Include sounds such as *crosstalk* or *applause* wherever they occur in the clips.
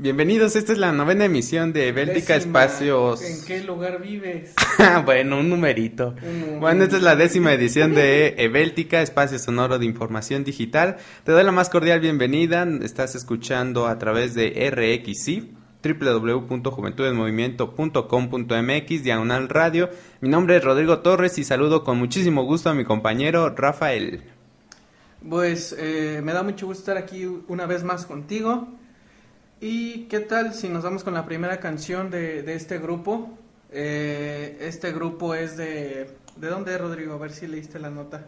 Bienvenidos, esta es la novena emisión de Décima. Espacios. ¿En qué lugar vives? *laughs* bueno, un numerito. Bueno, esta es la décima edición de Ebéltica, Espacio Sonoro de Información Digital. Te doy la más cordial bienvenida. Estás escuchando a través de RXI www.juventudesmovimiento.com.mx diagonal radio. Mi nombre es Rodrigo Torres y saludo con muchísimo gusto a mi compañero Rafael. Pues eh, me da mucho gusto estar aquí una vez más contigo. ¿Y qué tal si nos vamos con la primera canción de, de este grupo? Eh, este grupo es de... ¿De dónde es, Rodrigo? A ver si leíste la nota.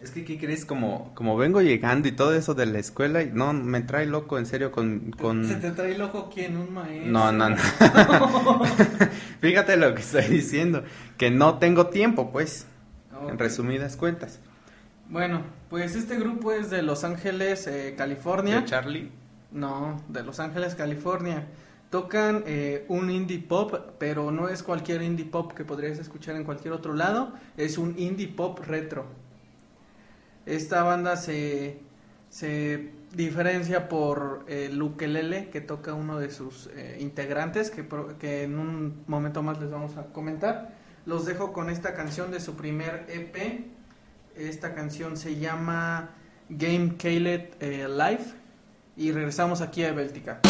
Es que, ¿qué crees? Como, como vengo llegando y todo eso de la escuela, y no, me trae loco, en serio, con... con... ¿Se te trae el ojo quién? ¿Un maestro? No, no, no. *laughs* Fíjate lo que estoy diciendo, que no tengo tiempo, pues, en resumidas cuentas. Bueno, pues este grupo es de Los Ángeles, eh, California. ¿De Charlie? No, de Los Ángeles, California. Tocan eh, un indie pop, pero no es cualquier indie pop que podrías escuchar en cualquier otro lado. Es un indie pop retro. Esta banda se, se diferencia por el ukelele que toca uno de sus eh, integrantes, que, que en un momento más les vamos a comentar. Los dejo con esta canción de su primer EP. Esta canción se llama Game Kaylet eh, Live. Y regresamos aquí a Béltica.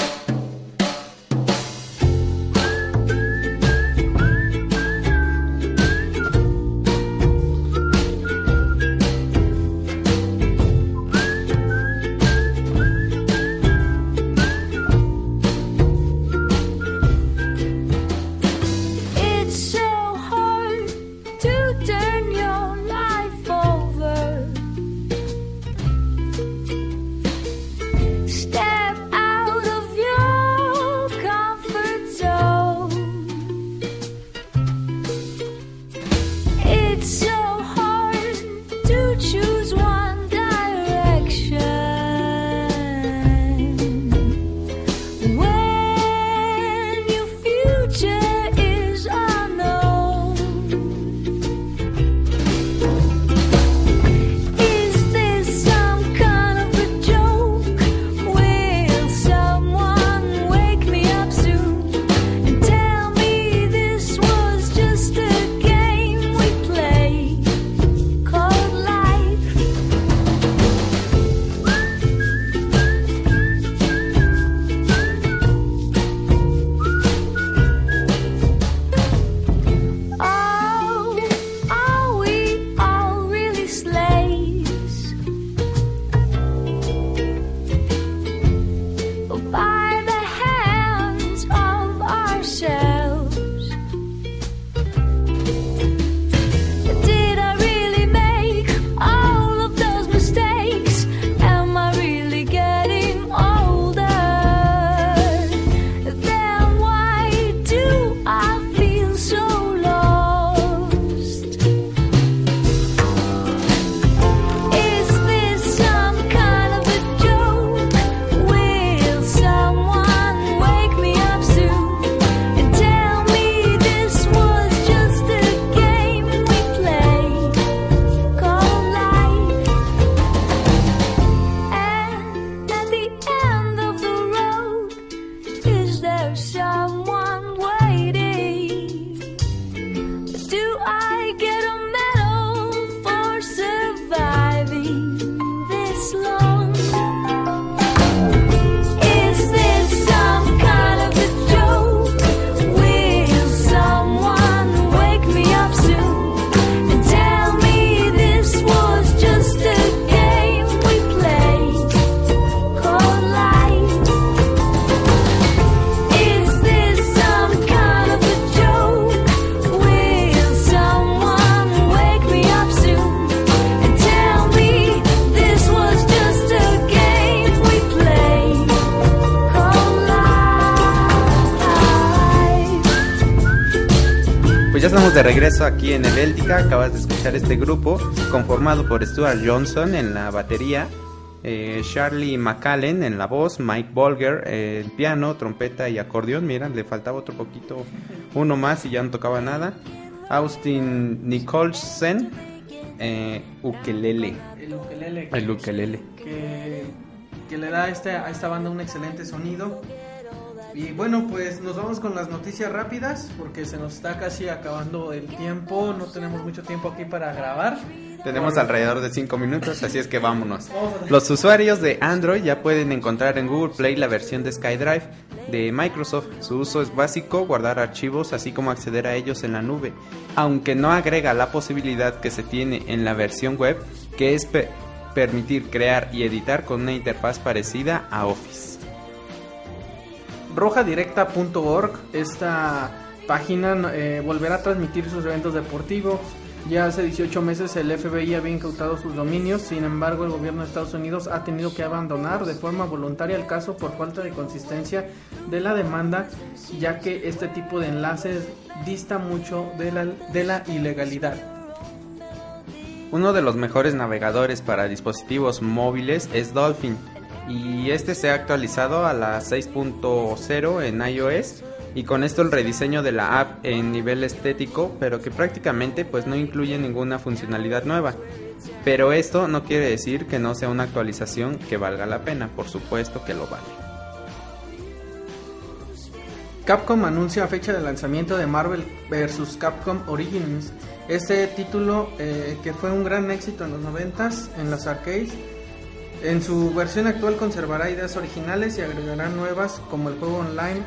Acabas de escuchar este grupo conformado por Stuart Johnson en la batería, eh, Charlie McAllen en la voz, Mike Bolger eh, en piano, trompeta y acordeón. Mira, le faltaba otro poquito, uno más y ya no tocaba nada. Austin Nicholson, eh, ukelele. El ukelele. El ukelele. que, que le da a, a esta banda un excelente sonido. Y bueno, pues nos vamos con las noticias rápidas porque se nos está casi acabando el tiempo, no tenemos mucho tiempo aquí para grabar. Tenemos Por- alrededor de 5 minutos, así es que vámonos. *laughs* Los usuarios de Android ya pueden encontrar en Google Play la versión de SkyDrive de Microsoft. Su uso es básico, guardar archivos, así como acceder a ellos en la nube, aunque no agrega la posibilidad que se tiene en la versión web, que es pe- permitir crear y editar con una interfaz parecida a Office. rojadirecta.org, esta página eh, volverá a transmitir sus eventos deportivos. Ya hace 18 meses el FBI había incautado sus dominios, sin embargo el gobierno de Estados Unidos ha tenido que abandonar de forma voluntaria el caso por falta de consistencia de la demanda, ya que este tipo de enlaces dista mucho de la, de la ilegalidad. Uno de los mejores navegadores para dispositivos móviles es Dolphin y este se ha actualizado a la 6.0 en iOS y con esto el rediseño de la app en nivel estético, pero que prácticamente pues no incluye ninguna funcionalidad nueva. Pero esto no quiere decir que no sea una actualización que valga la pena, por supuesto que lo vale. Capcom anuncia fecha de lanzamiento de Marvel vs. Capcom Origins. Este título eh, que fue un gran éxito en los 90s en las arcades. En su versión actual conservará ideas originales y agregará nuevas como el juego online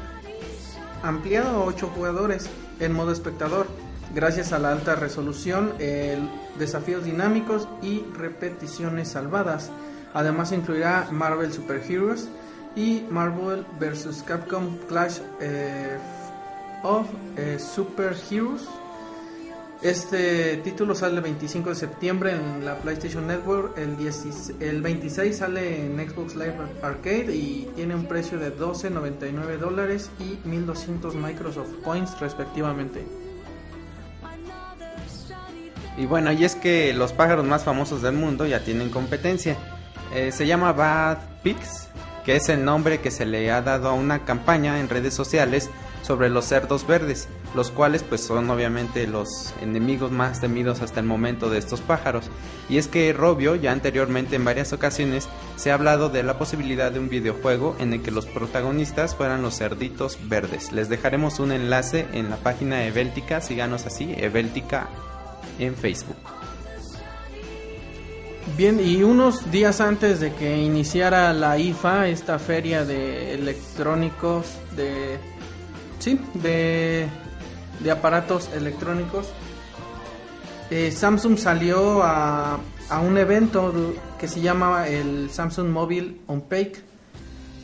ampliado a 8 jugadores en modo espectador, gracias a la alta resolución, el- desafíos dinámicos y repeticiones salvadas. Además incluirá Marvel Super Heroes y Marvel vs. Capcom Clash eh, of eh, Super Heroes. Este título sale el 25 de septiembre en la PlayStation Network, el, 16 el 26 sale en Xbox Live Arcade y tiene un precio de 12.99 dólares y 1200 Microsoft Points respectivamente. Y bueno, y es que los pájaros más famosos del mundo ya tienen competencia. Eh, se llama Bad Pigs, que es el nombre que se le ha dado a una campaña en redes sociales sobre los cerdos verdes, los cuales pues son obviamente los enemigos más temidos hasta el momento de estos pájaros. Y es que Robio ya anteriormente en varias ocasiones se ha hablado de la posibilidad de un videojuego en el que los protagonistas fueran los cerditos verdes. Les dejaremos un enlace en la página Eveltica, síganos así, Eveltica en Facebook. Bien, y unos días antes de que iniciara la IFA, esta feria de electrónicos, de... De, de aparatos electrónicos, eh, Samsung salió a, a un evento que se llama el Samsung Mobile Unpacked.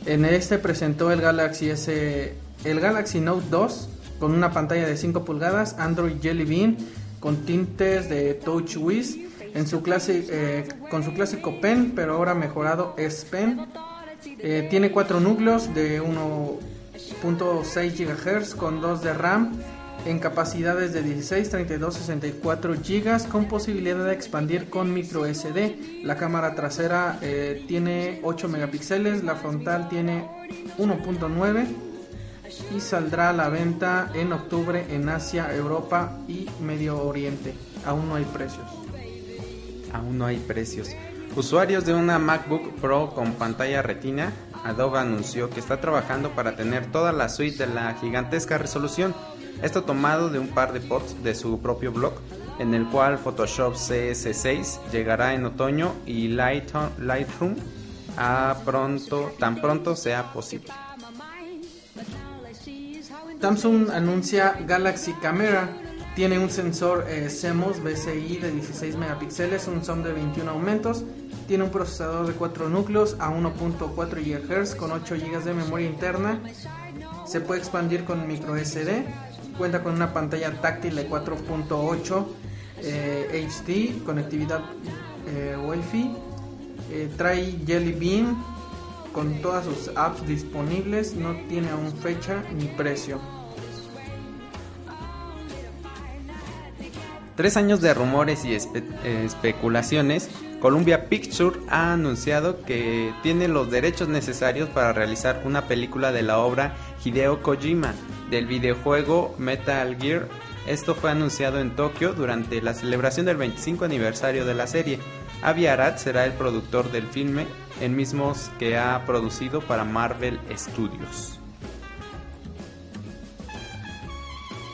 En este presentó el Galaxy S, el Galaxy Note 2 con una pantalla de 5 pulgadas, Android Jelly Bean con tintes de Touch Wiz en su clase, eh, con su clásico pen, pero ahora mejorado S Pen. Eh, tiene cuatro núcleos de 1.6 GHz con 2 de RAM en capacidades de 16, 32, 64 GB con posibilidad de expandir con micro SD. La cámara trasera eh, tiene 8 megapíxeles, la frontal tiene 1.9 y saldrá a la venta en octubre en Asia, Europa y Medio Oriente. Aún no hay precios. Aún no hay precios. Usuarios de una MacBook Pro con pantalla retina, Adobe anunció que está trabajando para tener toda la suite de la gigantesca resolución. Esto tomado de un par de posts de su propio blog, en el cual Photoshop CS6 llegará en otoño y Lightroom a pronto, tan pronto sea posible. Samsung anuncia Galaxy Camera. Tiene un sensor eh, CMOS BCI de 16 megapíxeles, un zoom de 21 aumentos. Tiene un procesador de 4 núcleos a 1.4 GHz con 8 GB de memoria interna. Se puede expandir con micro SD. Cuenta con una pantalla táctil de 4.8 eh, HD, conectividad eh, Wi-Fi. Eh, trae Jelly Bean con todas sus apps disponibles. No tiene aún fecha ni precio. Tres años de rumores y eh, especulaciones, Columbia Pictures ha anunciado que tiene los derechos necesarios para realizar una película de la obra Hideo Kojima del videojuego Metal Gear. Esto fue anunciado en Tokio durante la celebración del 25 aniversario de la serie. Avi Arad será el productor del filme, el mismo que ha producido para Marvel Studios.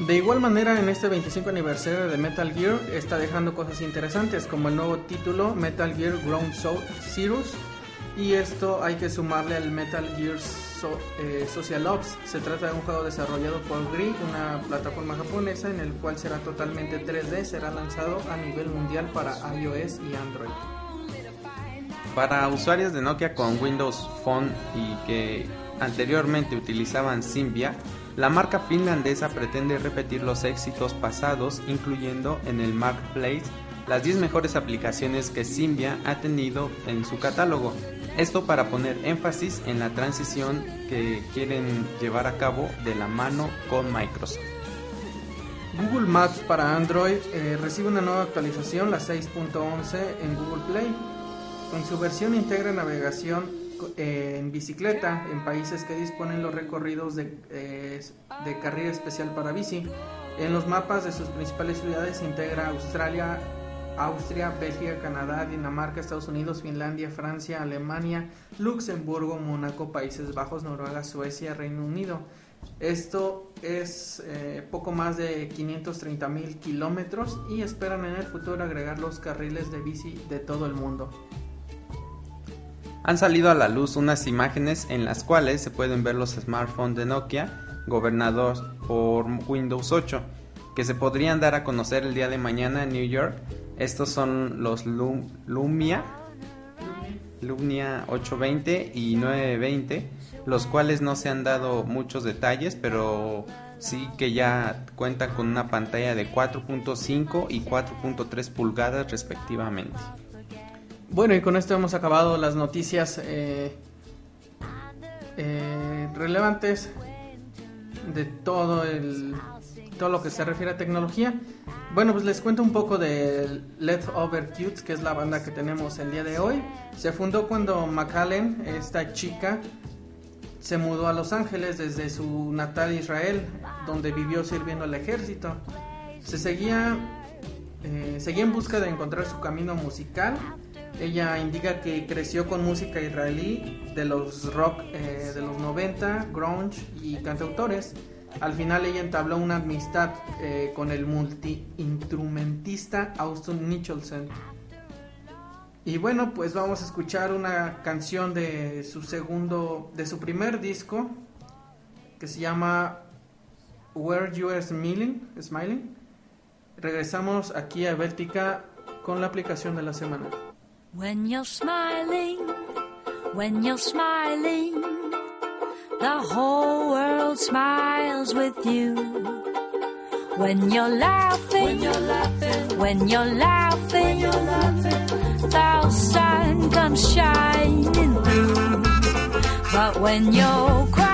De igual manera, en este 25 aniversario de Metal Gear está dejando cosas interesantes como el nuevo título Metal Gear Ground Soul Zeroes y esto hay que sumarle al Metal Gear eh, Social Ops. Se trata de un juego desarrollado por GRI, una plataforma japonesa en el cual será totalmente 3D, será lanzado a nivel mundial para iOS y Android. Para usuarios de Nokia con Windows Phone y que anteriormente utilizaban Symbian, la marca finlandesa pretende repetir los éxitos pasados, incluyendo en el Marketplace las 10 mejores aplicaciones que Symbian ha tenido en su catálogo. Esto para poner énfasis en la transición que quieren llevar a cabo de la mano con Microsoft. Google Maps para Android eh, recibe una nueva actualización, la 6.11 en Google Play. En su versión integra navegación eh, en bicicleta en países que disponen los recorridos de, eh, carril especial para bici. En los mapas de sus principales ciudades integra Australia, Austria, Bélgica, Canadá, Dinamarca, Estados Unidos, Finlandia, Francia, Alemania, Luxemburgo, Mónaco, Países Bajos, Noruega, Suecia, Reino Unido. Esto es eh, poco más de 530 mil kilómetros y esperan en el futuro agregar los carriles de bici de todo el mundo. Han salido a la luz unas imágenes en las cuales se pueden ver los smartphones de Nokia gobernados por Windows 8 que se podrían dar a conocer el día de mañana en New York. Estos son los Lu- Lumia, Lumia 820 y 920, los cuales no se han dado muchos detalles, pero sí que ya cuentan con una pantalla de 4.5 y 4.3 pulgadas respectivamente. Bueno, y con esto hemos acabado las noticias eh, eh, relevantes de todo el todo lo que se refiere a tecnología. Bueno, pues les cuento un poco de Leftover Cutes, que es la banda que tenemos el día de hoy. Se fundó cuando McAllen, esta chica, se mudó a Los Ángeles desde su natal Israel, donde vivió sirviendo al ejército. Se seguía, eh, seguía en busca de encontrar su camino musical. Ella indica que creció con música israelí de los rock eh, de los 90, grunge y cantautores. Al final ella entabló una amistad eh, con el multi-instrumentista Austin Nicholson. Y bueno, pues vamos a escuchar una canción de su segundo, de su primer disco, que se llama Where You Are Smiling. Smiling. Regresamos aquí a Béltica con la aplicación de la semana. When you're smiling, when you're smiling, the whole world smiles with you. When you're laughing, when you're laughing, when you're laughing, the sun comes shining through. But when you're crying,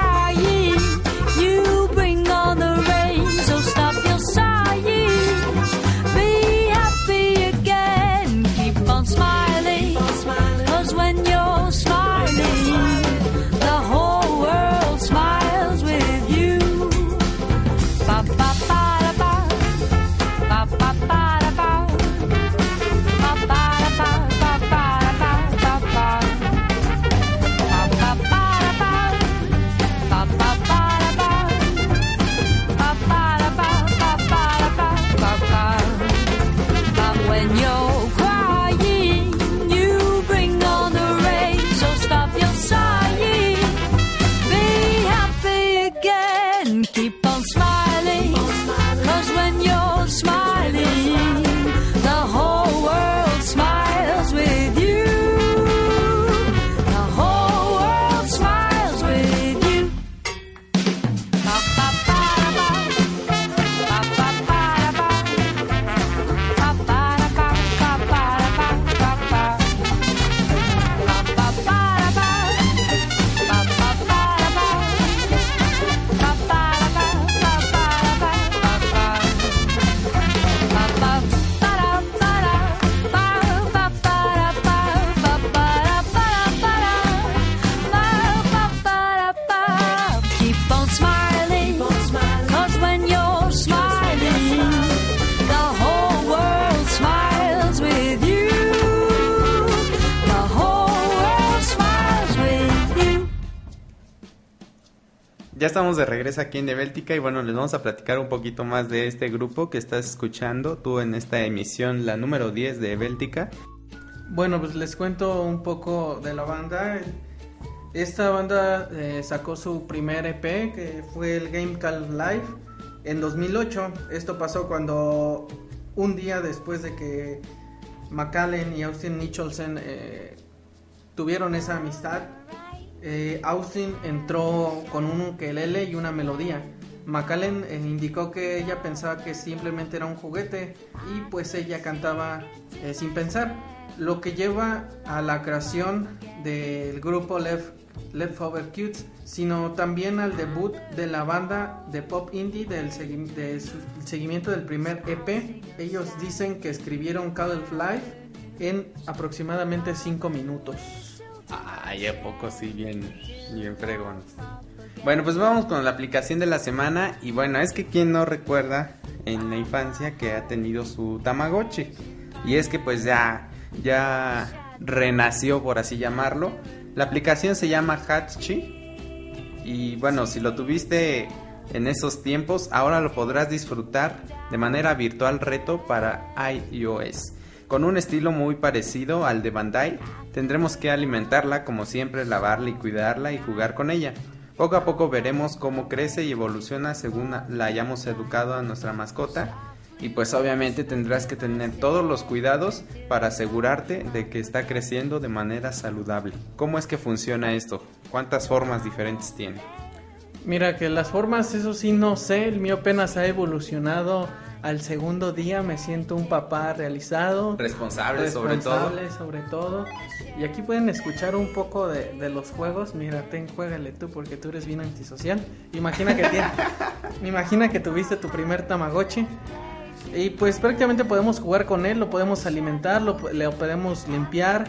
Ya estamos de regreso aquí en Nebéltica y bueno, les vamos a platicar un poquito más de este grupo que estás escuchando tú en esta emisión, la número 10 de Béltica. Bueno, pues les cuento un poco de la banda. Esta banda eh, sacó su primer EP, que fue el Game Call Live, en 2008. Esto pasó cuando un día después de que McAllen y Austin Nicholson eh, tuvieron esa amistad, eh, Austin entró con un ukelele y una melodía. McAllen eh, indicó que ella pensaba que simplemente era un juguete y pues ella cantaba eh, sin pensar, lo que lleva a la creación del grupo Left, Leftover Cutes, sino también al debut de la banda de pop indie del segui- seguimiento del primer EP. Ellos dicen que escribieron Call of Life en aproximadamente 5 minutos. Ay, a poco sí, bien, bien fregón. Bueno, pues vamos con la aplicación de la semana. Y bueno, es que quien no recuerda en la infancia que ha tenido su Tamagotchi. Y es que pues ya, ya renació, por así llamarlo. La aplicación se llama Hatchi. Y bueno, si lo tuviste en esos tiempos, ahora lo podrás disfrutar de manera virtual reto para iOS. Con un estilo muy parecido al de Bandai, tendremos que alimentarla como siempre, lavarla y cuidarla y jugar con ella. Poco a poco veremos cómo crece y evoluciona según la hayamos educado a nuestra mascota. Y pues obviamente tendrás que tener todos los cuidados para asegurarte de que está creciendo de manera saludable. ¿Cómo es que funciona esto? ¿Cuántas formas diferentes tiene? Mira que las formas, eso sí no sé, el mío apenas ha evolucionado al segundo día, me siento un papá realizado. Responsable, sobre todo. responsable sobre todo. Y aquí pueden escuchar un poco de, de los juegos. Mira, ten, juégale tú porque tú eres bien antisocial. Imagina que *laughs* imagina que tuviste tu primer Tamagotchi. Y pues prácticamente podemos jugar con él, lo podemos alimentar, lo, po- lo podemos limpiar,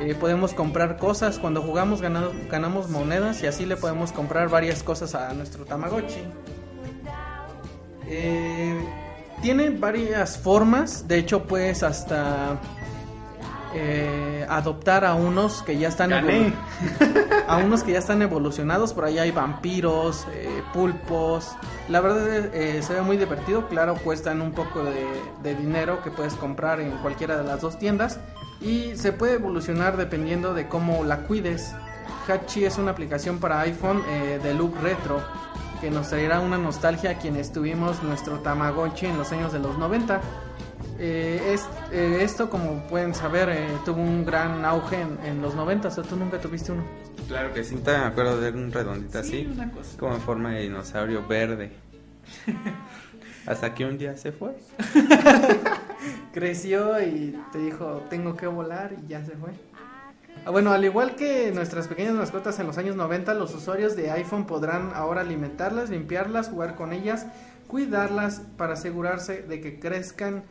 eh, podemos comprar cosas. Cuando jugamos ganamos, ganamos monedas y así le podemos comprar varias cosas a nuestro Tamagotchi. Eh, tiene varias formas, de hecho puedes hasta eh, adoptar a unos que ya están *laughs* a unos que ya están evolucionados, por ahí hay vampiros, eh, pulpos. La verdad eh, se ve muy divertido, claro, cuestan un poco de, de dinero que puedes comprar en cualquiera de las dos tiendas y se puede evolucionar dependiendo de cómo la cuides. Hachi es una aplicación para iPhone eh, de look retro que nos traerá una nostalgia a quienes tuvimos nuestro Tamagotchi en los años de los 90. Eh, es- eh, esto, como pueden saber, eh, tuvo un gran auge en, en los 90, o sea, tú nunca tuviste uno. Claro que sí, me acuerdo de un redondito así, una cosa. como en forma de dinosaurio verde. *laughs* Hasta que un día se fue. *laughs* Creció y te dijo, tengo que volar y ya se fue. Ah, bueno, al igual que nuestras pequeñas mascotas en los años 90, los usuarios de iPhone podrán ahora alimentarlas, limpiarlas, jugar con ellas, cuidarlas para asegurarse de que crezcan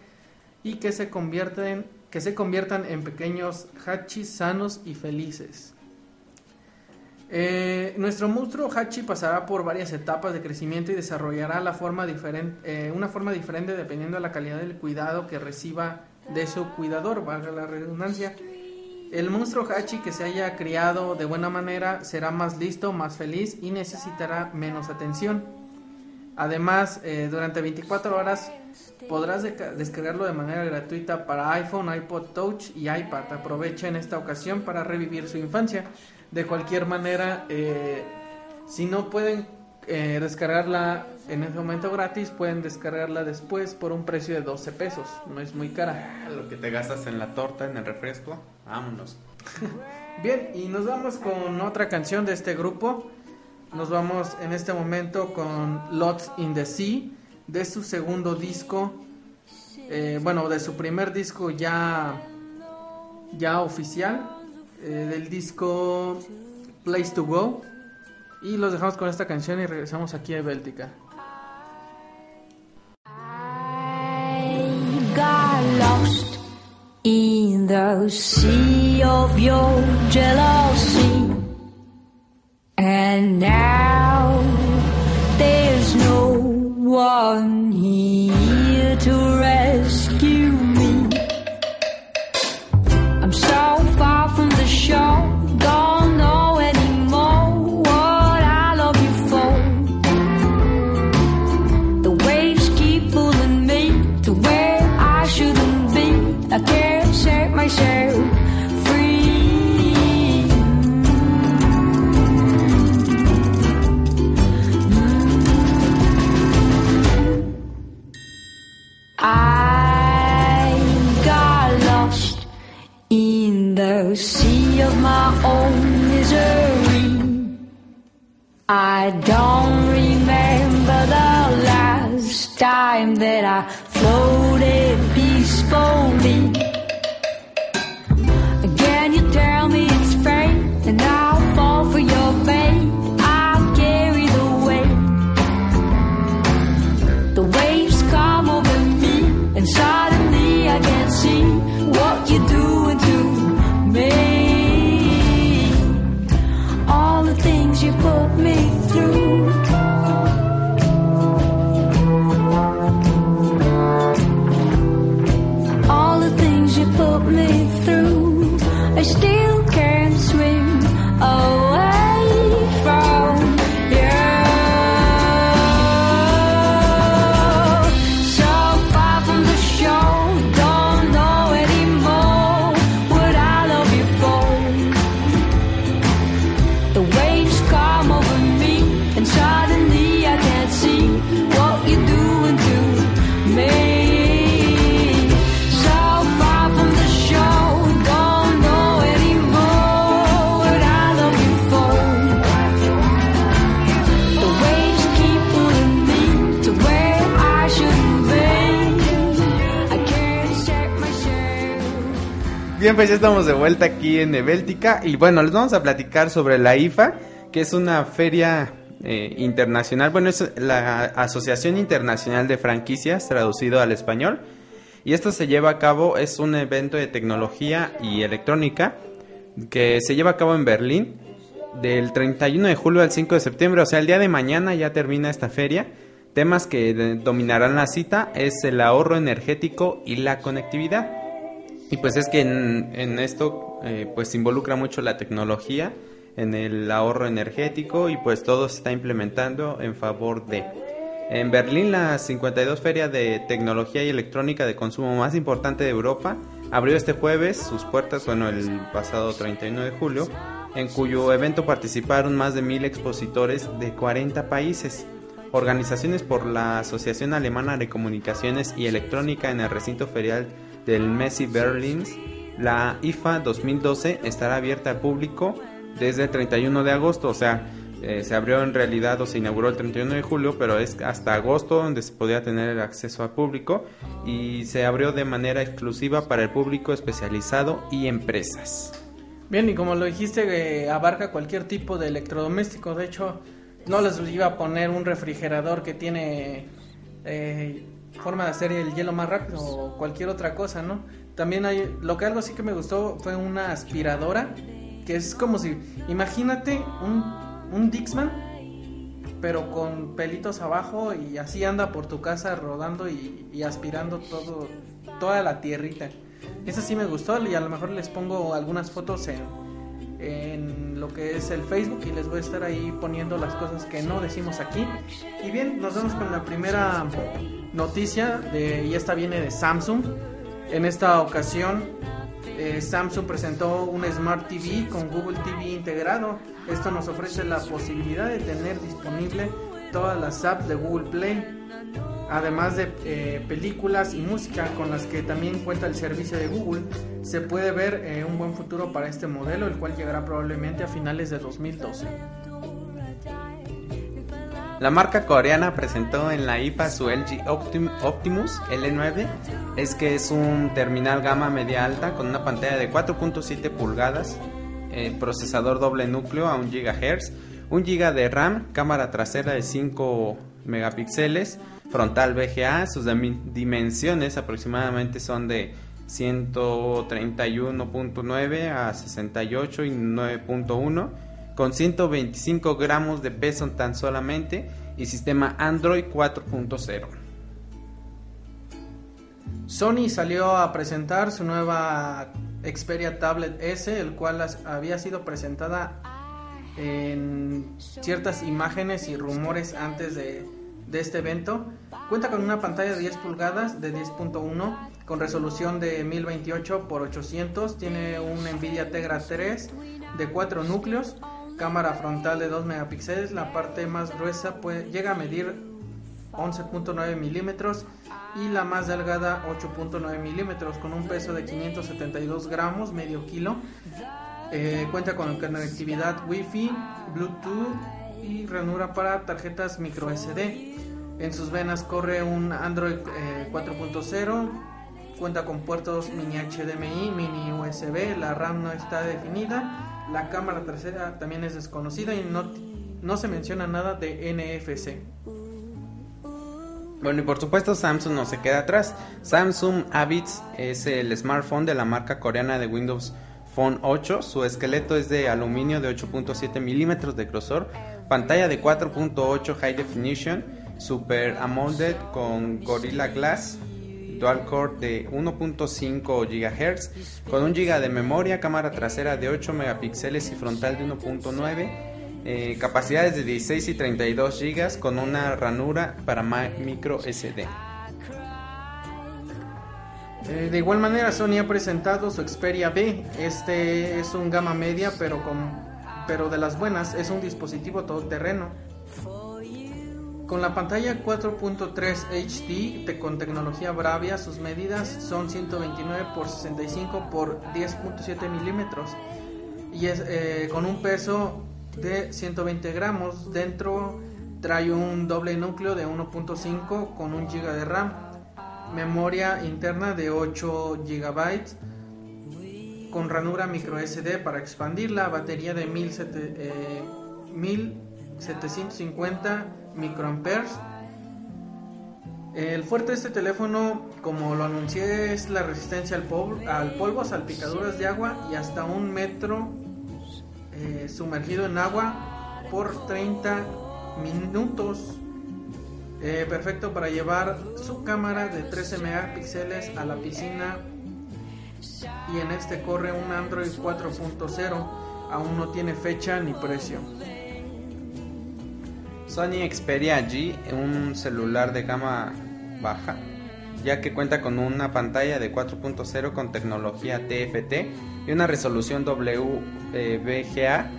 y que se convierten, que se conviertan en pequeños hachis sanos y felices. Eh, nuestro monstruo Hachi pasará por varias etapas de crecimiento y desarrollará la forma diferen- eh, una forma diferente dependiendo de la calidad del cuidado que reciba de su cuidador, valga la redundancia. El monstruo Hachi que se haya criado de buena manera será más listo, más feliz y necesitará menos atención. Además, eh, durante 24 horas podrás descargarlo de manera gratuita para iPhone, iPod Touch y iPad. Aprovecha en esta ocasión para revivir su infancia. De cualquier manera, eh, si no pueden eh, descargarla en ese momento gratis, pueden descargarla después por un precio de 12 pesos. No es muy cara. Lo que te gastas en la torta, en el refresco, vámonos. *laughs* Bien, y nos vamos con otra canción de este grupo. Nos vamos en este momento con Lots in the Sea, de su segundo disco. eh, bueno, de su primer disco ya, ya oficial, eh, del disco Place to Go. Y los dejamos con esta canción y regresamos aquí a Béltica. I got lost in the sea of your jealousy. And now there's no one here in the sea of my own misery. I don't remember the last time that I floated peaceful Pues ya estamos de vuelta aquí en Nebéltica y bueno, les vamos a platicar sobre la IFA, que es una feria eh, internacional, bueno, es la Asociación Internacional de Franquicias, traducido al español, y esto se lleva a cabo, es un evento de tecnología y electrónica que se lleva a cabo en Berlín del 31 de julio al 5 de septiembre, o sea, el día de mañana ya termina esta feria. Temas que dominarán la cita es el ahorro energético y la conectividad. Y pues es que en, en esto eh, pues involucra mucho la tecnología en el ahorro energético y pues todo se está implementando en favor de. En Berlín la 52 feria de tecnología y electrónica de consumo más importante de Europa abrió este jueves sus puertas, bueno, el pasado 31 de julio, en cuyo evento participaron más de mil expositores de 40 países. Organizaciones por la Asociación Alemana de Comunicaciones y Electrónica en el recinto ferial del Messi Berlin, la IFA 2012 estará abierta al público desde el 31 de agosto, o sea, eh, se abrió en realidad o se inauguró el 31 de julio, pero es hasta agosto donde se podía tener el acceso al público y se abrió de manera exclusiva para el público especializado y empresas. Bien, y como lo dijiste, eh, abarca cualquier tipo de electrodoméstico. De hecho, no les iba a poner un refrigerador que tiene eh, forma de hacer el hielo más rápido o cualquier otra cosa, ¿no? También hay, lo que algo sí que me gustó fue una aspiradora, que es como si, imagínate un, un Dixman, pero con pelitos abajo y así anda por tu casa rodando y, aspirando todo, toda la tierrita. Esa sí me gustó y a lo mejor les pongo algunas fotos en, en lo que es el Facebook y les voy a estar ahí poniendo las cosas que no decimos aquí. Y bien, nos vamos con la primera noticia de, y esta viene de Samsung. En esta ocasión, eh, Samsung presentó un Smart TV con Google TV integrado. Esto nos ofrece la posibilidad de tener disponible todas las apps de Google Play además de eh, películas y música con las que también cuenta el servicio de Google, se puede ver eh, un buen futuro para este modelo, el cual llegará probablemente a finales de 2012. La marca coreana presentó en la IFA su LG Optim- Optimus L9. Es que es un terminal gama media alta con una pantalla de 4.7 pulgadas, eh, procesador doble núcleo a 1 GHz, 1 GB de RAM, cámara trasera de 5 megapíxeles, frontal VGA. Sus dim- dimensiones aproximadamente son de 131.9 a 68 y 9.1 con 125 gramos de peso tan solamente y sistema Android 4.0. Sony salió a presentar su nueva Xperia Tablet S, el cual había sido presentada en ciertas imágenes y rumores antes de, de este evento. Cuenta con una pantalla de 10 pulgadas de 10.1 con resolución de 1028 x 800. Tiene un Nvidia Tegra 3 de 4 núcleos, cámara frontal de 2 megapíxeles. La parte más gruesa puede, llega a medir 11.9 milímetros y la más delgada 8.9 milímetros con un peso de 572 gramos, medio kilo. Eh, cuenta con conectividad Wi-Fi, Bluetooth y ranura para tarjetas micro SD. En sus venas corre un Android eh, 4.0, cuenta con puertos mini HDMI, mini USB, la RAM no está definida, la cámara trasera también es desconocida y no, no se menciona nada de NFC. Bueno, y por supuesto Samsung no se queda atrás. Samsung Avits es el smartphone de la marca coreana de Windows Phone 8. Su esqueleto es de aluminio de 8.7 milímetros de grosor, pantalla de 4.8 High Definition, Super AMOLED con Gorilla Glass, dual core de 1.5 GHz, con 1 GB de memoria, cámara trasera de 8 megapíxeles y frontal de 1.9. Eh, capacidades de 16 y 32 GB con una ranura para micro SD. Eh, de igual manera, Sony ha presentado su Xperia B. Este es un gama media, pero, con, pero de las buenas. Es un dispositivo todoterreno. Con la pantalla 4.3 HD con tecnología Bravia, sus medidas son 129 x 65 x 10.7 milímetros y es eh, con un peso de 120 gramos. Dentro trae un doble núcleo de 1.5 con 1 GB de RAM, memoria interna de 8 GB con ranura micro SD para expandirla, batería de 1750 microamperes. El fuerte de este teléfono, como lo anuncié, es la resistencia al polvo, al polvo salpicaduras de agua y hasta un metro eh, sumergido en agua por 30 minutos. Eh, perfecto para llevar su cámara de 13 megapíxeles a la piscina. Y en este corre un Android 4.0. Aún no tiene fecha ni precio. Sony Xperia G, un celular de gama baja, ya que cuenta con una pantalla de 4.0 con tecnología TFT y una resolución WVGA.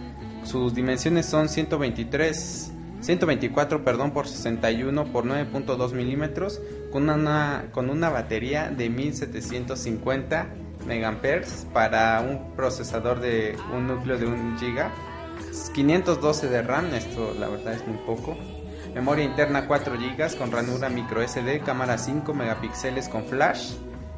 Sus dimensiones son 123, 124 perdón, por 61 por 9.2 milímetros con una, con una batería de 1750 megaamperes para un procesador de un núcleo de 1 giga 512 de RAM, esto la verdad es muy poco. Memoria interna 4 GB con ranura micro SD, cámara 5 megapíxeles con flash.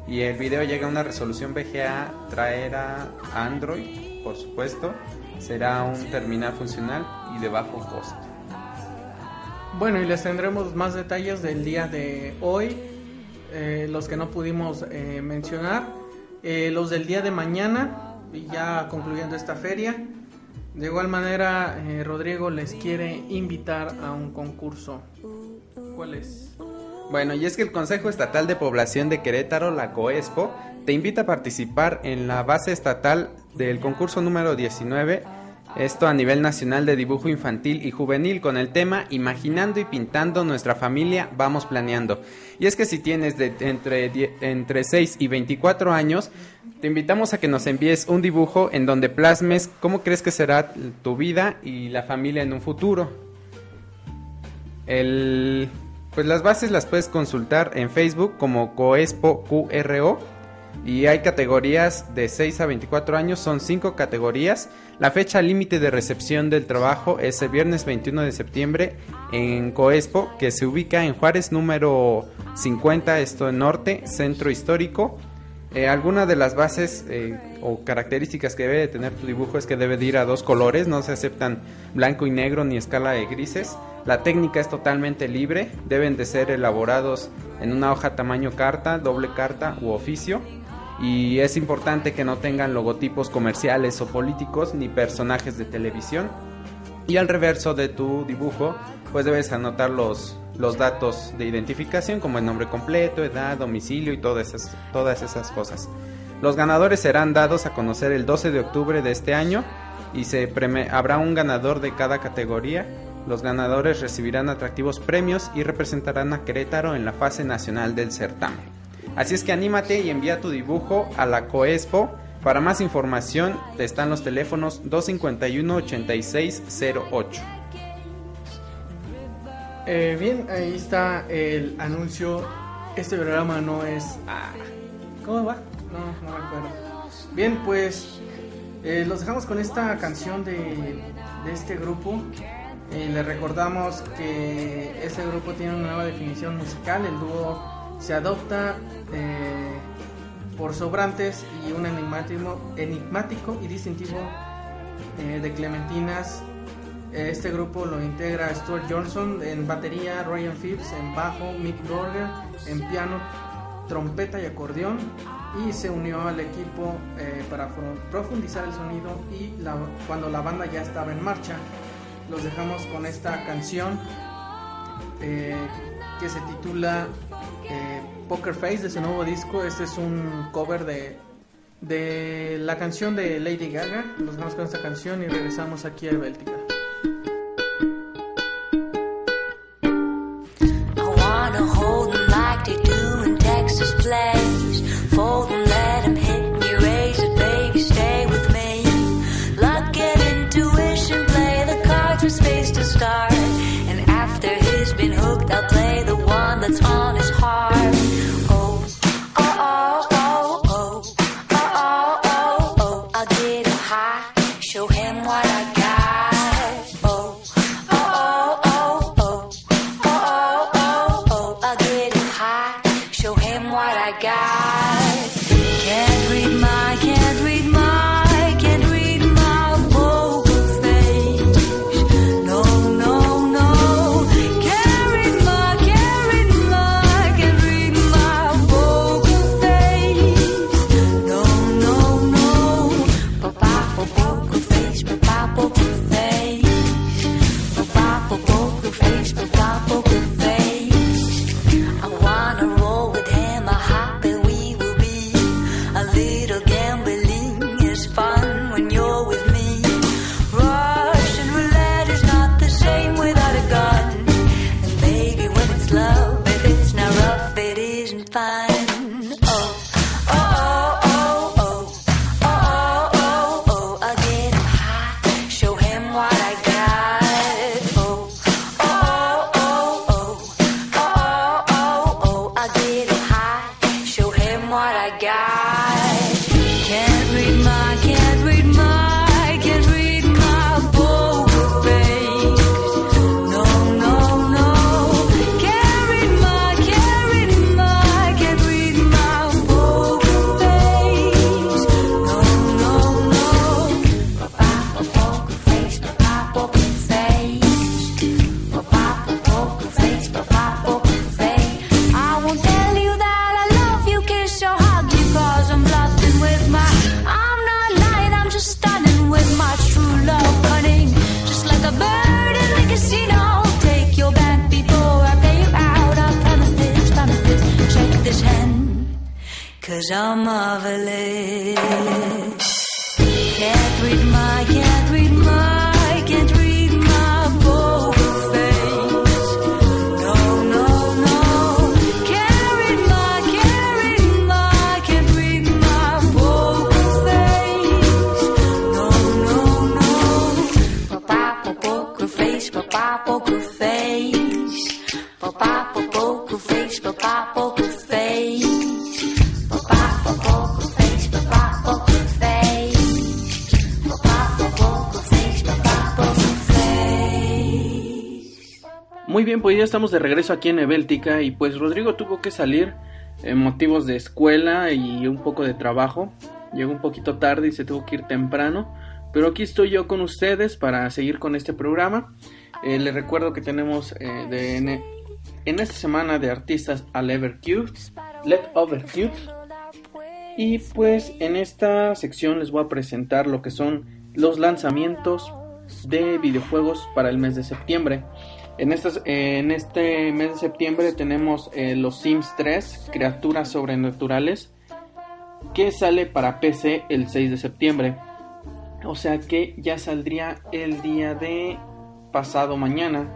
Y el video llega a una resolución VGA, traerá Android, por supuesto. Será un terminal funcional y de bajo costo. Bueno, y les tendremos más detalles del día de hoy, eh, los que no pudimos eh, mencionar. Eh, los del día de mañana, ya concluyendo esta feria. De igual manera, eh, Rodrigo les quiere invitar a un concurso. ¿Cuál es? Bueno, y es que el Consejo Estatal de Población de Querétaro, la COESPO, te invita a participar en la base estatal del concurso número 19, esto a nivel nacional de dibujo infantil y juvenil con el tema Imaginando y pintando nuestra familia, vamos planeando. Y es que si tienes entre, entre 6 y 24 años, te invitamos a que nos envíes un dibujo en donde plasmes cómo crees que será tu vida y la familia en un futuro. El, pues las bases las puedes consultar en Facebook como Coespo QRO y hay categorías de 6 a 24 años, son 5 categorías. La fecha límite de recepción del trabajo es el viernes 21 de septiembre en Coespo, que se ubica en Juárez número 50, esto en norte, centro histórico. Eh, alguna de las bases eh, o características que debe de tener tu dibujo es que debe de ir a dos colores, no se aceptan blanco y negro ni escala de grises. La técnica es totalmente libre, deben de ser elaborados en una hoja tamaño carta, doble carta u oficio. Y es importante que no tengan logotipos comerciales o políticos ni personajes de televisión. Y al reverso de tu dibujo, pues debes anotar los, los datos de identificación como el nombre completo, edad, domicilio y todas esas, todas esas cosas. Los ganadores serán dados a conocer el 12 de octubre de este año y se habrá un ganador de cada categoría. Los ganadores recibirán atractivos premios y representarán a Querétaro en la fase nacional del certamen. Así es que anímate y envía tu dibujo a la Coespo. Para más información están los teléfonos 251-8608. Eh, bien, ahí está el anuncio. Este programa no es. Ah, ¿Cómo va? No, no recuerdo. Bien, pues eh, los dejamos con esta canción de, de este grupo Eh, les recordamos que este grupo tiene una nueva definición musical. El dúo se adopta eh, por sobrantes y un enigmático, enigmático y distintivo eh, de clementinas. Este grupo lo integra Stuart Johnson en batería, Ryan Phipps en bajo, Mick Gorger en piano, trompeta y acordeón y se unió al equipo eh, para profundizar el sonido y cuando la banda ya estaba en marcha. Los dejamos con esta canción que se titula eh, Poker Face de su nuevo disco. Este es un cover de, de la canción de Lady Gaga. Los dejamos con esta canción y regresamos aquí a do pues ya estamos de regreso aquí en Ebéltica y pues Rodrigo tuvo que salir en motivos de escuela y un poco de trabajo. Llegó un poquito tarde y se tuvo que ir temprano, pero aquí estoy yo con ustedes para seguir con este programa. Eh, les recuerdo que tenemos eh, de, en, en esta semana de artistas al Evercube, Let Overcube. Y pues en esta sección les voy a presentar lo que son los lanzamientos de videojuegos para el mes de septiembre. En, en este mes de septiembre tenemos eh, los Sims 3, Criaturas Sobrenaturales, que sale para PC el 6 de septiembre. O sea que ya saldría el día de pasado mañana.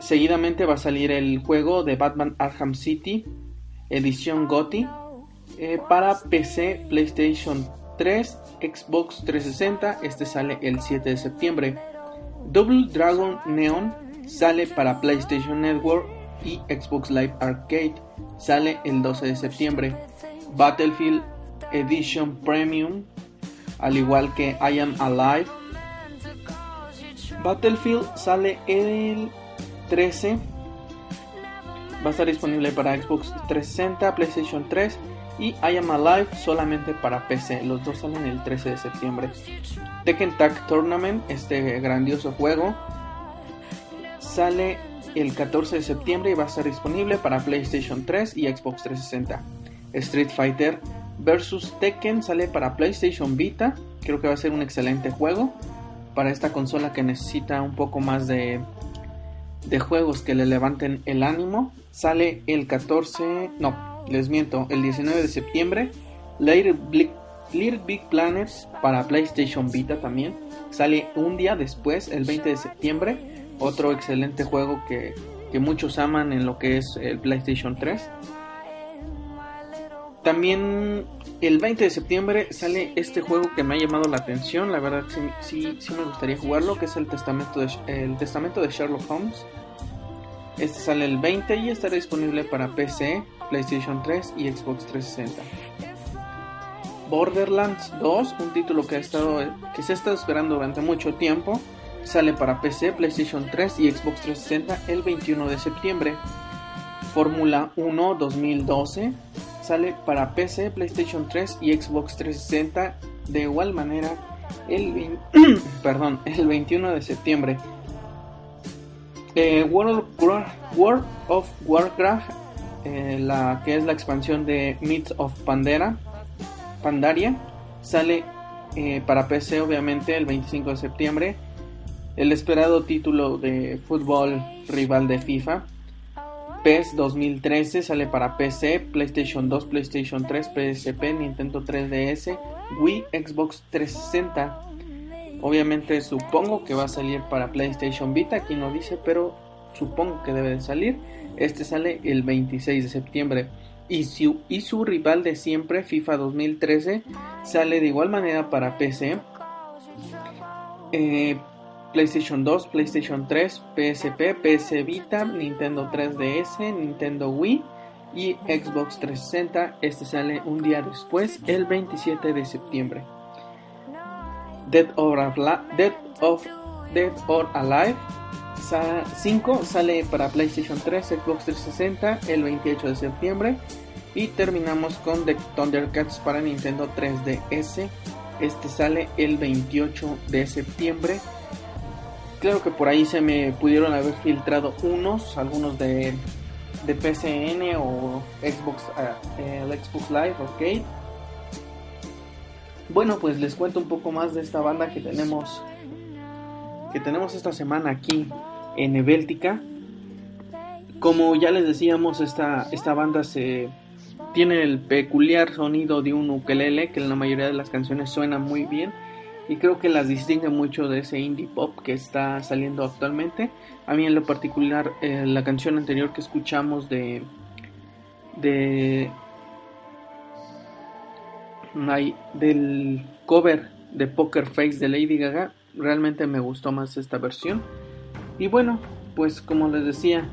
Seguidamente va a salir el juego de Batman Arkham City, edición GOTY, eh, para PC, PlayStation 3, Xbox 360. Este sale el 7 de septiembre. Double Dragon Neon sale para PlayStation Network y Xbox Live Arcade. Sale el 12 de septiembre. Battlefield Edition Premium, al igual que I Am Alive, Battlefield sale el 13. Va a estar disponible para Xbox 360, PlayStation 3 y I Am Alive solamente para PC. Los dos salen el 13 de septiembre. Tekken Tag Tournament, este grandioso juego, sale el 14 de septiembre y va a estar disponible para PlayStation 3 y Xbox 360. Street Fighter vs Tekken sale para PlayStation Vita. Creo que va a ser un excelente juego para esta consola que necesita un poco más de, de juegos que le levanten el ánimo. Sale el 14, no, les miento, el 19 de septiembre. Big, Little Big Planet para PlayStation Vita también. Sale un día después, el 20 de septiembre. Otro excelente juego que, que muchos aman en lo que es el PlayStation 3. También el 20 de septiembre sale este juego que me ha llamado la atención, la verdad sí, sí, me gustaría jugarlo, que es el Testamento, de, el Testamento de Sherlock Holmes. Este sale el 20 y estará disponible para PC, PlayStation 3 y Xbox 360. Borderlands 2, un título que, ha estado, que se ha estado esperando durante mucho tiempo, sale para PC, PlayStation 3 y Xbox 360 el 21 de septiembre. Fórmula 1 2012 sale para PC, PlayStation 3 y Xbox 360 de igual manera el, *clears throat* perdón, el 21 de septiembre. Eh, World, of Warcraft, eh, la que es la expansión de Myths of Pandera, Pandaria, sale eh, para PC obviamente el 25 de septiembre. El esperado título de fútbol rival de FIFA PES 2013 sale para PC, PlayStation 2, PlayStation 3, PSP, Nintendo 3DS, Wii, Xbox 360. Obviamente supongo que va a salir para PlayStation Vita, aquí no dice, pero supongo que debe de salir. Este sale el 26 de septiembre. Y su, rival de siempre, FIFA 2013, sale de igual manera para PC. Eh, PlayStation 2, PlayStation 3, PSP, PS Vita, Nintendo 3DS, Nintendo Wii y Xbox 360. Este sale un día después, el 27 de septiembre. Dead or, Alive 5 sale para PlayStation 3, Xbox 360 el 28 de septiembre. Y terminamos con The Thundercats para Nintendo 3DS. Este sale el 28 de septiembre Claro que por ahí se me pudieron haber filtrado unos, algunos de, de PCN o Xbox, eh, el Xbox Live, ok. Bueno, pues les cuento un poco más de esta banda que tenemos que tenemos esta semana aquí en Ebéltica. Como ya les decíamos, esta, esta banda se tiene el peculiar sonido de un ukelele que en la mayoría de las canciones suena muy bien y creo que las distingue mucho de ese indie pop que está saliendo actualmente. A mí en lo particular eh, la canción anterior que escuchamos de de del cover de Poker Face de Lady Gaga realmente me gustó más esta versión. Y bueno, pues como les decía,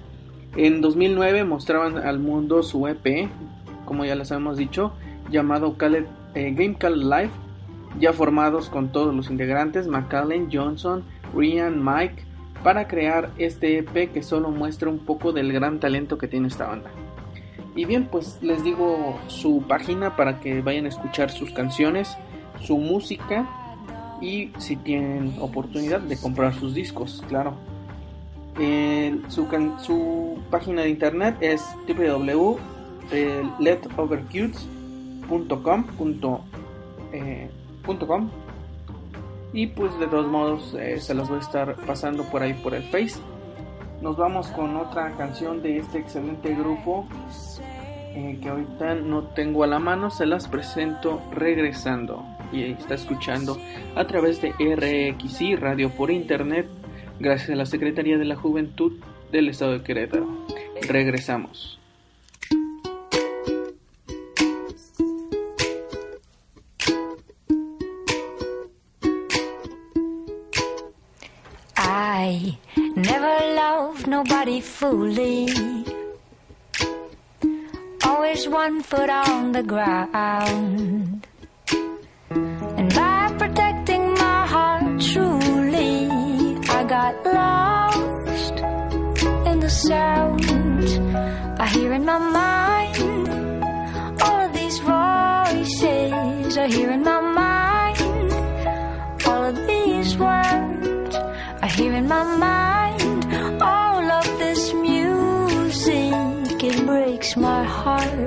en 2009 mostraban al mundo su EP, como ya les hemos dicho, llamado eh, Game Call Live ya formados con todos los integrantes, McAllen, Johnson, Ryan, Mike, para crear este EP que solo muestra un poco del gran talento que tiene esta banda. Y bien, pues les digo su página para que vayan a escuchar sus canciones, su música y si tienen oportunidad de comprar sus discos, claro. su, su, página de internet es www.letovercutes.com. y pues de todos modos eh, se las voy a estar pasando por ahí por el face. Nos vamos con otra canción de este excelente grupo eh, que ahorita no tengo a la mano se las presento regresando. Y está escuchando a través de RXI Radio por Internet gracias a la Secretaría de la Juventud del Estado de Querétaro. Regresamos nobody fully. Always one foot on the ground. And by protecting my heart truly, I got lost in the sound I hear in my mind. All of these voices I hear in my mind. All of these words I hear in my mind. Breaks my heart.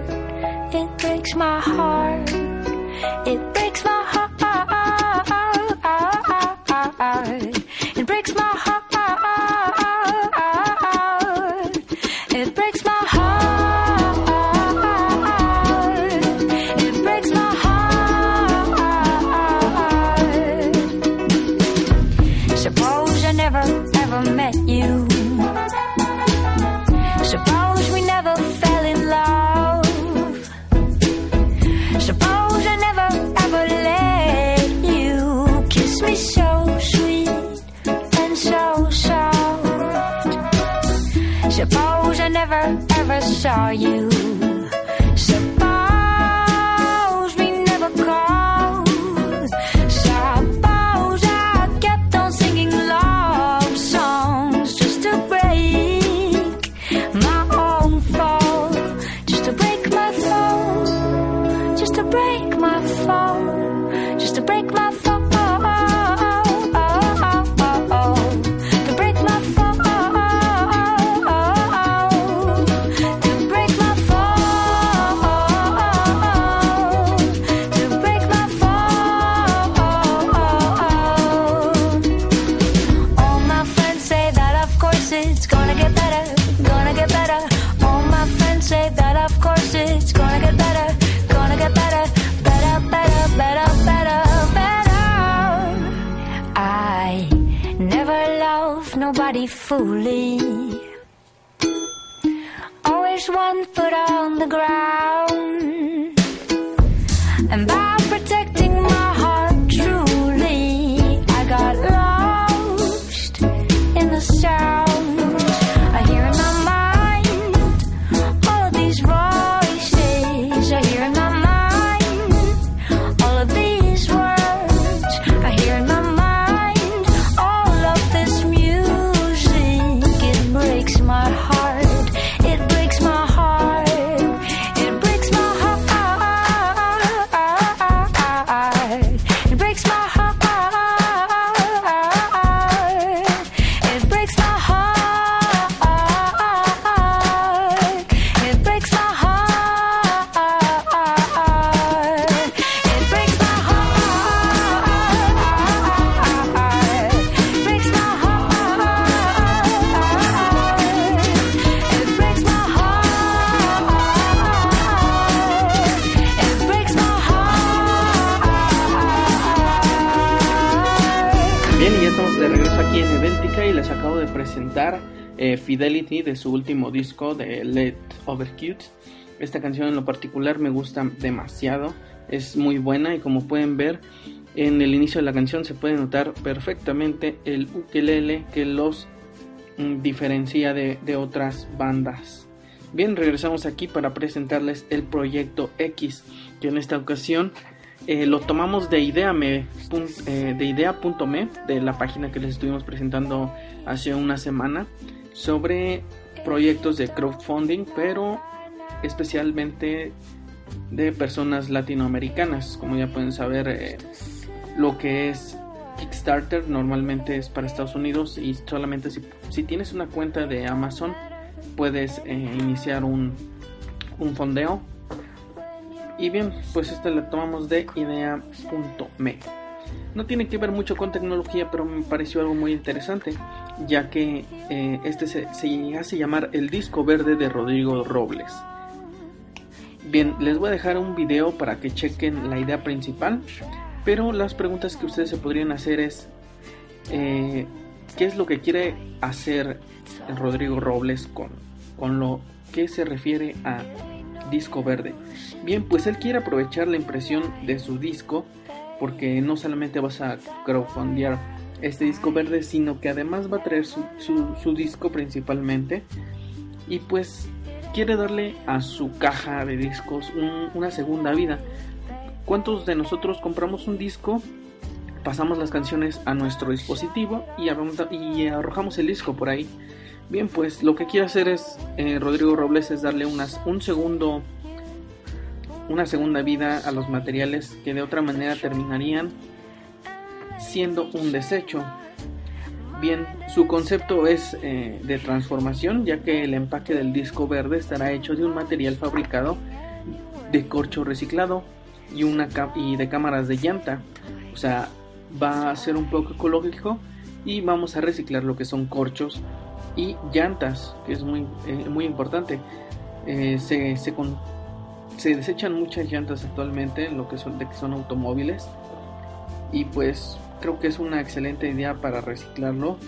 It breaks my heart. It breaks my heart. It breaks my heart. It breaks my heart. It breaks my heart. Suppose I never ever met you. Saw you. Fidelity de su último disco de Let Overcute. Esta canción en lo particular me gusta demasiado, es muy buena y como pueden ver en el inicio de la canción se puede notar perfectamente el ukelele que los mm, diferencia de, de otras bandas. Bien, regresamos aquí para presentarles el proyecto X, que en esta ocasión eh, lo tomamos de idea.me, eh, de idea.me, de la página que les estuvimos presentando hace una semana, sobre proyectos de crowdfunding, pero especialmente de personas latinoamericanas. Como ya pueden saber, eh, lo que es Kickstarter normalmente es para Estados Unidos y solamente si, si tienes una cuenta de Amazon puedes eh, iniciar un, un fondeo. Y bien, pues esta la tomamos de idea.me. No tiene que ver mucho con tecnología, pero me pareció algo muy interesante, ya que eh, este se, se hace llamar el disco verde de Rodrigo Robles. Bien, les voy a dejar un video para que chequen la idea principal, pero las preguntas que ustedes se podrían hacer es, eh, ¿qué es lo que quiere hacer Rodrigo Robles con, con lo que se refiere a disco verde? Bien, pues él quiere aprovechar la impresión de su disco, porque no solamente vas a crowdfundear este disco verde, sino que además va a traer su, disco principalmente, y pues quiere darle a su caja de discos un- una segunda vida. ¿Cuántos de nosotros compramos un disco, pasamos las canciones a nuestro dispositivo y, arrojamos el disco por ahí. Bien, pues lo que quiero hacer es, eh, Rodrigo Robles, es darle un segundo, una segunda vida a los materiales que de otra manera terminarían siendo un desecho. Bien, su concepto es eh, de transformación, ya que el empaque del disco verde estará hecho de un material fabricado de corcho reciclado y, una y de cámaras de llanta. O sea, va a ser un poco ecológico y vamos a reciclar lo que son corchos y llantas, que es muy, eh, muy importante. Eh, se, se, se, desechan muchas llantas actualmente, lo que son, de que son automóviles, y pues creo que es una excelente idea para reciclarlo.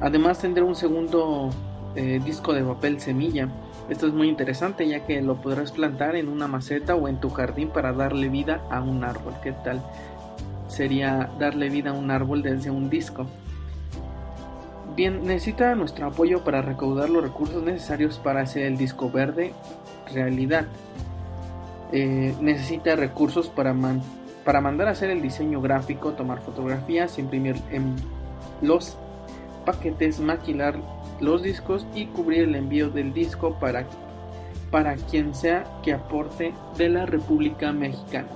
Además tendré un segundo eh, disco de papel semilla. Esto es muy interesante ya que lo podrás plantar en una maceta o en tu jardín para darle vida a un árbol. ¿Qué tal? Sería darle vida a un árbol desde un disco. Bien, necesita nuestro apoyo para recaudar los recursos necesarios para hacer el disco verde realidad. Eh, necesita recursos para para mandar a hacer el diseño gráfico, tomar fotografías, imprimir en los paquetes, maquilar los discos y cubrir el envío del disco para, para quien sea que aporte de la República Mexicana.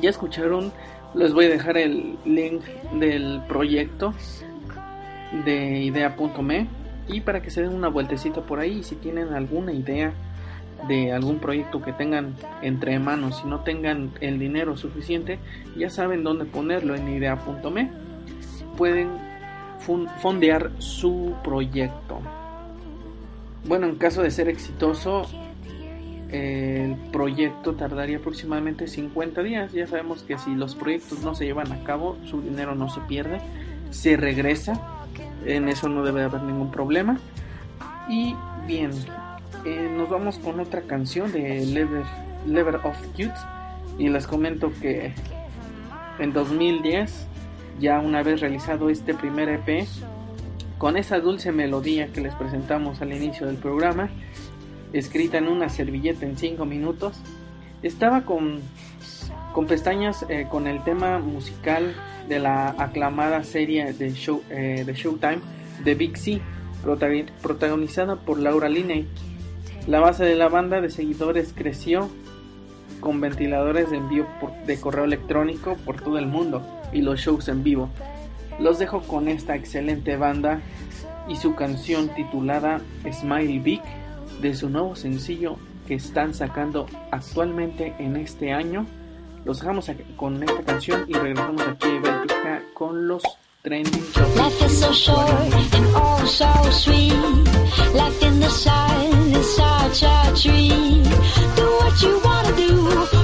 Ya escucharon, les voy a dejar el link del proyecto de idea.me y para que se den una vueltecita por ahí si tienen alguna idea de algún proyecto que tengan entre manos y no tengan el dinero suficiente, ya saben dónde ponerlo en idea.me. Pueden fondear su proyecto. Bueno, en caso de ser exitoso, el proyecto tardaría aproximadamente 50 días. Ya sabemos que si los proyectos no se llevan a cabo, su dinero no se pierde, se regresa. En eso no debe haber ningún problema. Y bien, eh, nos vamos con otra canción de Lever, of Cute. Y les comento que en 2010, ya una vez realizado este primer EP, con esa dulce melodía que les presentamos al inicio del programa, escrita en una servilleta en 5 minutos, estaba con, con pestañas eh, con el tema musical de la aclamada serie de, show, eh, de Showtime The Big C, protagonizada por Laura Linney la base de la banda de seguidores creció con ventiladores de envío de correo electrónico por todo el mundo y los shows en vivo. Los dejo con esta excelente banda y su canción titulada Smile Big de su nuevo sencillo que están sacando actualmente en este año. Los dejamos con esta canción y regresamos aquí a Bélgica con los trending Life inside your tree. Do what you wanna do.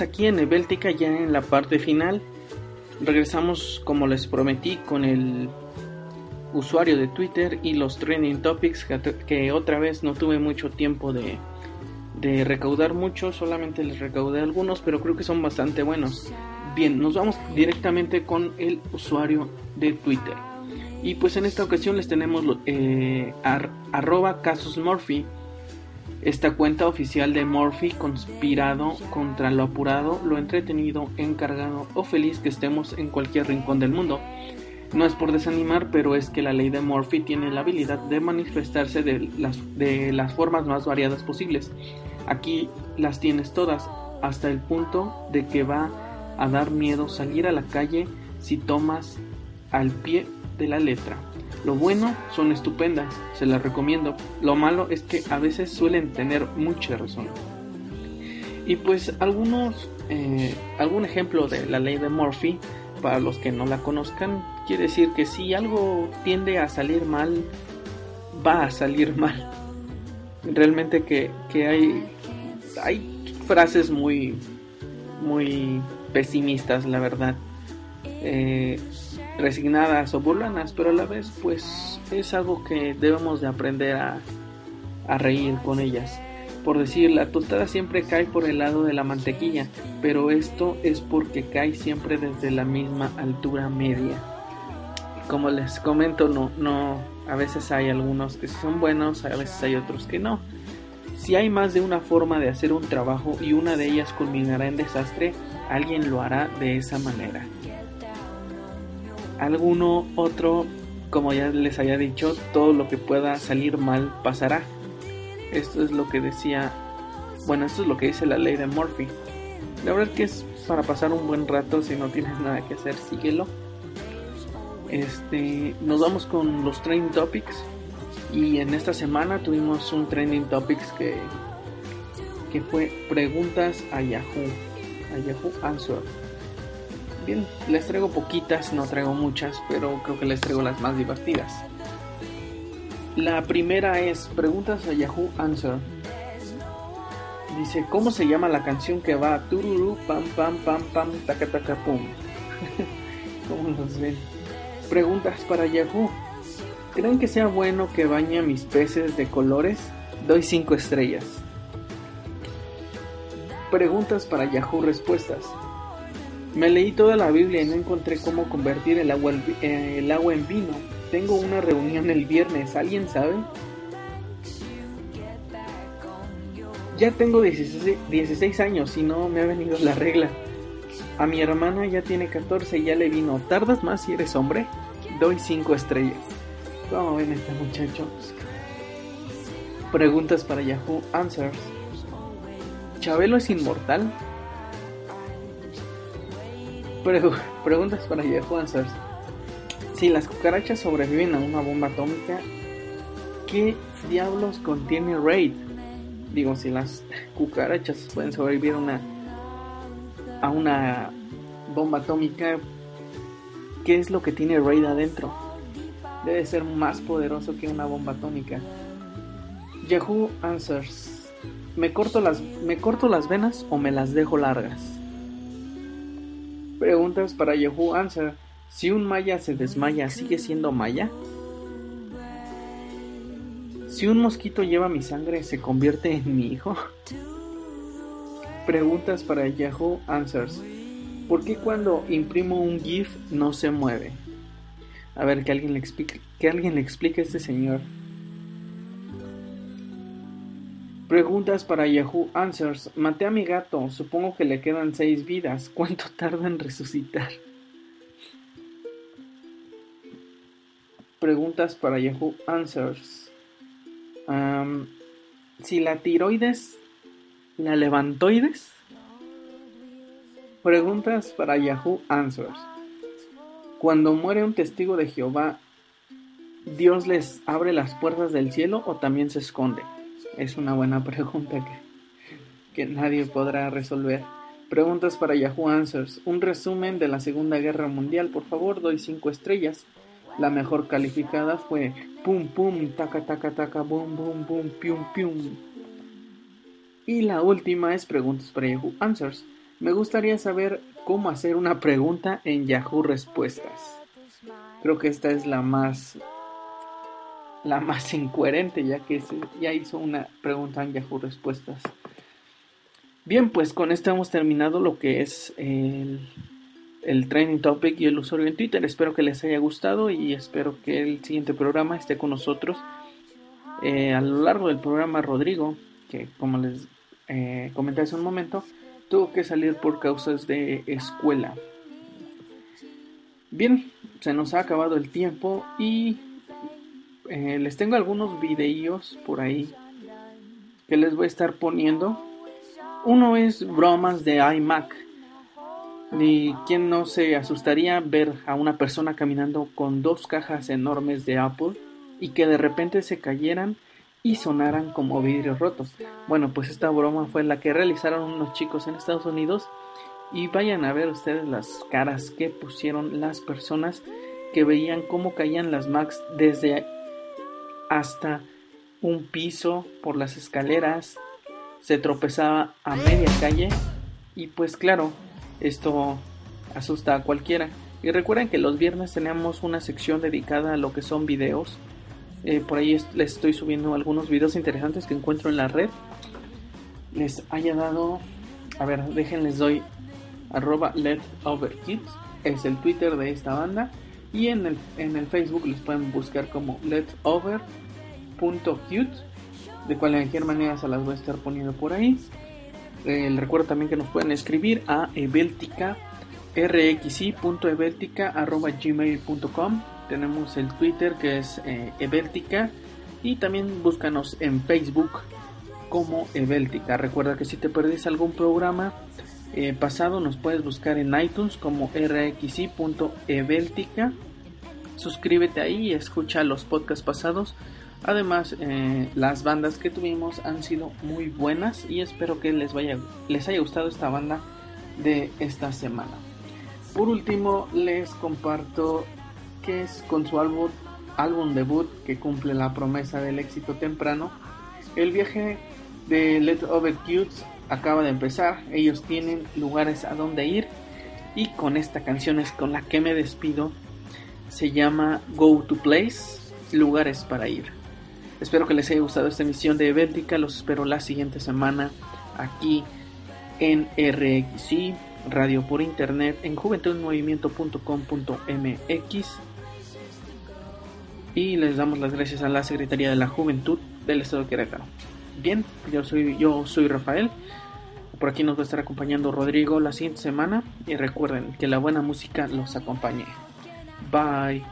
Aquí en Ebéltica ya en la parte final. Regresamos como les prometí con el usuario de Twitter y los trending topics que, otra vez no tuve mucho tiempo de, recaudar mucho, solamente les recaudé algunos, pero creo que son bastante buenos. Bien, nos vamos directamente con el usuario de Twitter. Y pues en esta ocasión les tenemos eh, ar- arroba esta cuenta oficial de Murphy conspirado contra lo apurado, lo entretenido, encargado o feliz que estemos en cualquier rincón del mundo. No es por desanimar, pero es que la ley de Murphy tiene la habilidad de manifestarse de las, de las formas más variadas posibles. Aquí las tienes todas, hasta el punto de que va a dar miedo salir a la calle si tomas al pie de la letra. Lo bueno son estupendas, se las recomiendo. Lo malo es que a veces suelen tener mucha razón. Y pues algunos, eh, algún ejemplo de la ley de Murphy, para los que no la conozcan, quiere decir que si algo tiende a salir mal, va a salir mal. Realmente que, que hay, hay frases muy, muy pesimistas, la verdad. Eh, resignadas o burlanas, pero a la vez pues es algo que debemos de aprender a, a reír con ellas. Por decir, la tostada siempre cae por el lado de la mantequilla, pero esto es porque cae siempre desde la misma altura media. Como les comento, no, no, a veces hay algunos que son buenos, a veces hay otros que no. Si hay más de una forma de hacer un trabajo y una de ellas culminará en desastre, alguien lo hará de esa manera. Alguno otro, como ya les había dicho, todo lo que pueda salir mal pasará. Esto es lo que decía, bueno, esto es lo que dice la ley de Murphy. La verdad que es para pasar un buen rato, si no tienes nada que hacer, síguelo. Este, nos vamos con los trending topics y en esta semana tuvimos un trending topics que que fue preguntas a Yahoo, a Yahoo Answer. Bien, les traigo poquitas, no traigo muchas, pero creo que les traigo las más divertidas. La primera es preguntas a Yahoo Answer. Dice, ¿cómo se llama la canción que va tururú, pam, pam, pam, pam, taca, taca, pum? *laughs* ¿Cómo nos ven? Preguntas para Yahoo. ¿Creen que sea bueno que bañe a mis peces de colores? Doy 5 estrellas. Preguntas para Yahoo Respuestas. Me leí toda la Biblia y no encontré cómo convertir el agua, eh, el agua en vino. Tengo una reunión el viernes, ¿alguien sabe? Ya tengo 16, 16 años y no me ha venido la regla. A mi hermana ya tiene 14 y ya le vino. ¿Tardas más si eres hombre? Doy 5 estrellas. ¿Cómo ven este muchacho? Preguntas para Yahoo Answers. ¿Chabelo es inmortal? Pregu- preguntas para Yahoo Answers. Si las cucarachas sobreviven a una bomba atómica, ¿qué diablos contiene Raid? Digo, si las cucarachas pueden sobrevivir a una, a una bomba atómica, ¿qué es lo que tiene Raid adentro? Debe ser más poderoso que una bomba atómica. Yahoo Answers. ¿Me corto las, me corto las venas o me las dejo largas? Preguntas para Yahoo Answer. Si un maya se desmaya, ¿sigue siendo maya? Si un mosquito lleva mi sangre, ¿se convierte en mi hijo? Preguntas para Yahoo Answers. ¿Por qué cuando imprimo un GIF no se mueve? A ver, que alguien le explique, que alguien le explique a este señor. Preguntas para Yahoo Answers. Maté a mi gato. Supongo que le quedan seis vidas. ¿Cuánto tarda en resucitar? Preguntas para Yahoo Answers. Si la tiroides, la levantoides. Preguntas para Yahoo Answers. Cuando muere un testigo de Jehová, ¿Dios les abre las puertas del cielo o también se esconde? Es una buena pregunta que, nadie podrá resolver. Preguntas para Yahoo Answers. Un resumen de la Segunda Guerra Mundial, por favor, doy 5 estrellas. La mejor calificada fue pum pum, taca taca taca, boom boom boom, pium pium. Y la última es preguntas para Yahoo Answers. Me gustaría saber cómo hacer una pregunta en Yahoo Respuestas. Creo que esta es la más la más incoherente ya que se, ya hizo una pregunta en Yahoo Respuestas. Bien, pues con esto hemos terminado lo que es el, el training topic y el usuario en Twitter. Espero que les haya gustado y espero que el siguiente programa esté con nosotros. Eh, a lo largo del programa, Rodrigo, que como les eh, comenté hace un momento, tuvo que salir por causas de escuela. Bien, se nos ha acabado el tiempo y eh, les tengo algunos videillos por ahí que les voy a estar poniendo. Uno es bromas de iMac. Ni quien no se asustaría ver a una persona caminando con dos cajas enormes de Apple y que de repente se cayeran y sonaran como vidrios rotos. Bueno, pues esta broma fue la que realizaron unos chicos en Estados Unidos y vayan a ver ustedes las caras que pusieron las personas que veían cómo caían las Macs desde hasta un piso por las escaleras, se tropezaba a media calle y pues claro, esto asusta a cualquiera. Y recuerden que los viernes tenemos una sección dedicada a lo que son videos. Eh, por ahí les estoy subiendo algunos videos interesantes que encuentro en la red. Les haya dado, a ver, déjenles doy arroba es el Twitter de esta banda. Y en el, en el Facebook les pueden buscar como letover.cute. De cualquier manera se las voy a estar poniendo por ahí. Les recuerdo también que nos pueden escribir a ebeltica rxi.ebeltica.gmail.com Tenemos el Twitter que es eh, y también búscanos en Facebook como ebeltica. Recuerda que si te perdiste algún programa eh, pasado nos puedes buscar en iTunes como rxi.ebeltica. Suscríbete ahí y escucha los podcasts pasados. Además, eh, las bandas que tuvimos han sido muy buenas y espero que les, vaya, les haya gustado esta banda de esta semana. Por último, les comparto que es con su álbum, álbum debut que cumple la promesa del éxito temprano. El viaje de Let Over Cutes acaba de empezar. Ellos tienen lugares a donde ir. Y con esta canción es con la que me despido. Se llama Go to Place, lugares para ir. Espero que les haya gustado esta emisión de Béltica. Los espero la siguiente semana aquí en RXI, radio por internet, en juventudmovimiento.com.mx. Y les damos las gracias a la Secretaría de la Juventud del Estado de Querétaro. Bien, yo soy, yo soy Rafael. Por aquí nos va a estar acompañando Rodrigo la siguiente semana. Y recuerden que la buena música los acompañe. Bye.